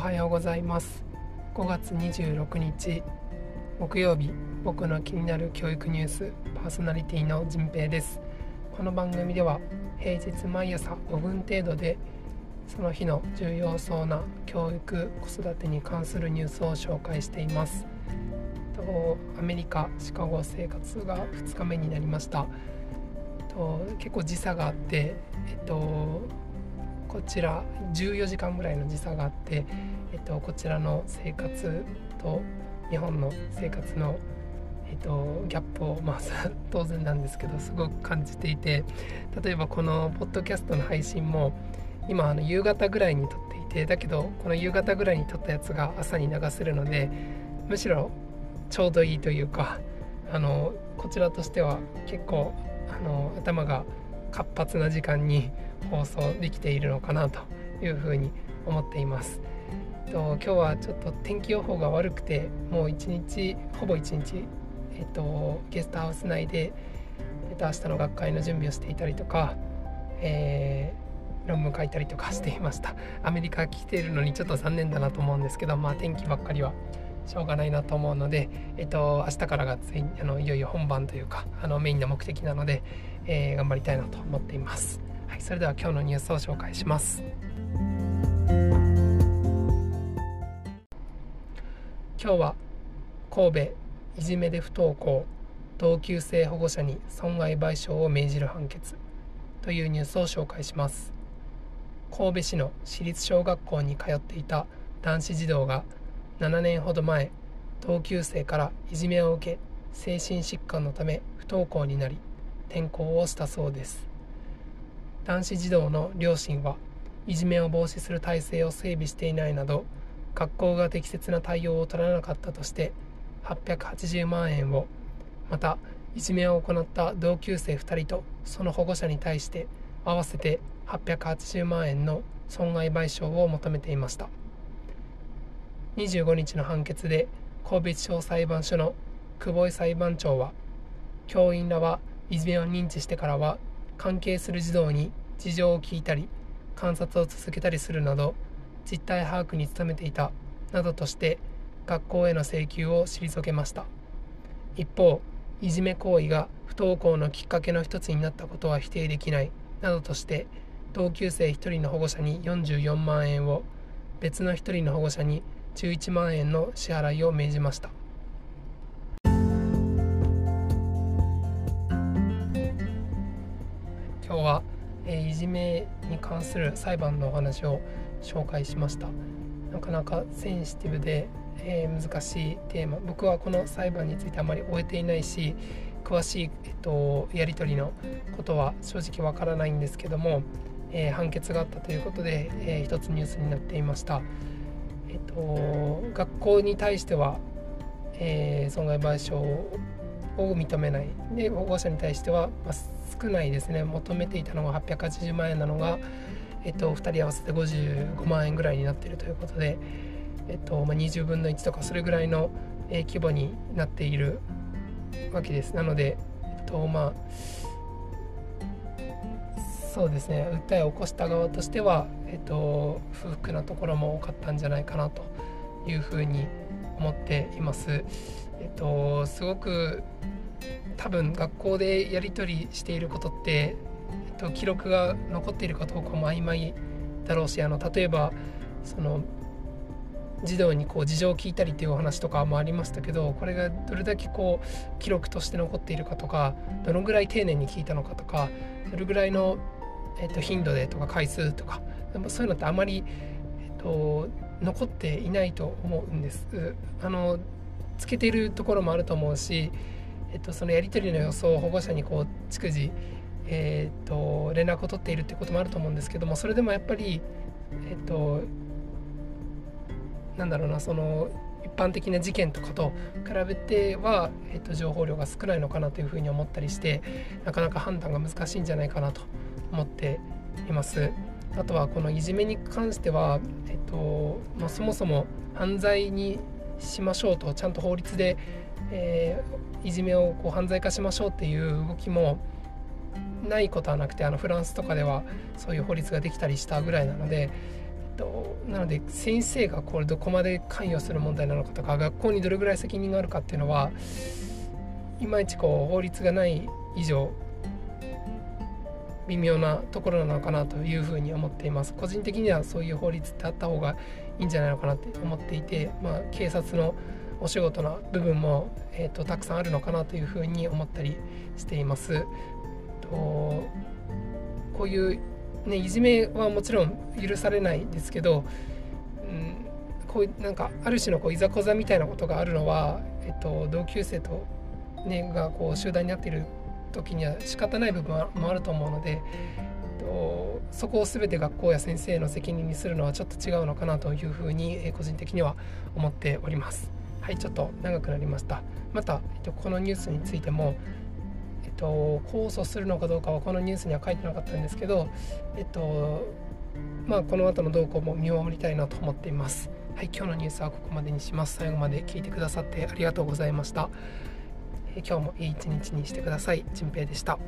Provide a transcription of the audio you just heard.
はようございます。5月26日木曜日僕の気になる教育ニュースパーソナリティのじんぺいです。この番組では平日毎朝5分程度でその日の重要そうな教育子育てに関するニュースを紹介しています。とアメリカシカゴ生活が2日目になりました。と結構時差があってえっとこちら14時間ぐらいの時差があって、えっと、こちらの生活と日本の生活の、えっと、ギャップを、まあ、当然なんですけどすごく感じていて例えばこのポッドキャストの配信も今あの夕方ぐらいに撮っていてだけどこの夕方ぐらいに撮ったやつが朝に流せるのでむしろちょうどいいというかあのこちらとしては結構あの頭が活発な時間に放送できているのかなというふうに思っています。と今日はちょっと天気予報が悪くてもう一日ほぼ一日、えっと、ゲストハウス内で、えっと、明日の学会の準備をしていたりとか、えー、論文書いたりとかしていましたアメリカ来ているのにちょっと残念だなと思うんですけどまあ天気ばっかりはしょうがないなと思うので、えっと、明日からがついあのいよいよ本番というかあのメインの目的なので、えー、頑張りたいなと思っています。はい、それでは今日のニュースを紹介します。今日は神戸いじめで不登校同級生保護者に損害賠償を命じる判決というニュースを紹介します。神戸市の私立小学校に通っていた男子児童が7年ほど前同級生からいじめを受け精神疾患のため不登校になり転校をしたそうです。男子児童の両親はいじめを防止する体制を整備していないなど学校が適切な対応を取らなかったとして880万円をまたいじめを行った同級生2人とその保護者に対して合わせて880万円の損害賠償を求めていました。25日の判決で神戸地方裁判所の久保井裁判長は教員らはいじめを認知してからは関係する児童に事情を聞いたり観察を続けたりするなど実態把握に努めていたなどとして学校への請求を退けました。一方いじめ行為が不登校のきっかけの一つになったことは否定できないなどとして同級生1人の保護者に44万円を別の1人の保護者に11万円の支払いを命じました。今日は、えー、いじめに関する裁判のお話を紹介しました。なかなかセンシティブで、えー、難しいテーマ。僕はこの裁判についてあまり終えていないし詳しい、えっと、やり取りのことは正直わからないんですけども、えー、判決があったということで、えー、一つニュースになっていました。えっと、学校に対しては、えー、損害賠償を認めない。で保護者に対しては、まあ、少ないですね。求めていたのが880万円なのが、えっと、2人合わせて55万円ぐらいになっているということで、えっとまあ、20分の1とかそれぐらいの、え、規模になっているわけですなので、えっとまあそうですね訴えを起こした側としては、えっと、不服なところも多かったんじゃないかなというふうに思っています。えっと、すごく多分学校でやり取りしていることって、と、記録が残っているかどうかも曖昧だろうしあの例えばその児童にこう事情を聞いたりっていうお話とかもありましたけどこれがどれだけこう記録として残っているかとかどのぐらい丁寧に聞いたのかとかどれぐらいのえー、と頻度でとか回数とかそういうのってあまり、えーと、残っていないと思うんです。あのつけているところもあると思うし、えーと、そのやり取りの予想を保護者にこう逐次、えーと、連絡を取っているってこともあると思うんですけどもそれでもやっぱりえっ、ー、となんだろうなその一般的な事件とかと比べては、えーと情報量が少ないのかなというふうに思ったりしてなかなか判断が難しいんじゃないかなと思っています。あとはこのいじめに関しては、えっとまあ、そもそも犯罪にしましょうとちゃんと法律で、えー、いじめをこう犯罪化しましょうっていう動きもないことはなくてあのフランスとかではそういう法律ができたりしたぐらいなので、なので先生がこれどこまで関与する問題なのかとか学校にどれぐらい責任があるかっていうのはいまいちこう法律がない以上微妙なところなのかなというふうに思っています個人的にはそういう法律ってあった方がいいんじゃないのかなって思っていて、まあ、警察のお仕事な部分も、えーと、たくさんあるのかなというふうに思ったりしています。とこういう、ね、いじめはもちろん許されないですけど、うん、こういうなんかある種のこういざこざみたいなことがあるのは、えっと、同級生と、ね、がこう集団になっている時には仕方ない部分もあると思うので、えっと、そこを全て学校や先生の責任にするのはちょっと違うのかなというふうに、え個人的には思っております。はいちょっと長くなりましたまた、えっと、このニュースについてもと、控訴するのかどうかはこのニュースには書いてなかったんですけど、えっとまあ、この後の動向も見守りたいなと思っています。はい、今日のニュースはここまでにします。最後まで聞いてくださってありがとうございました。え今日もいい一日にしてください。じんぺいでした。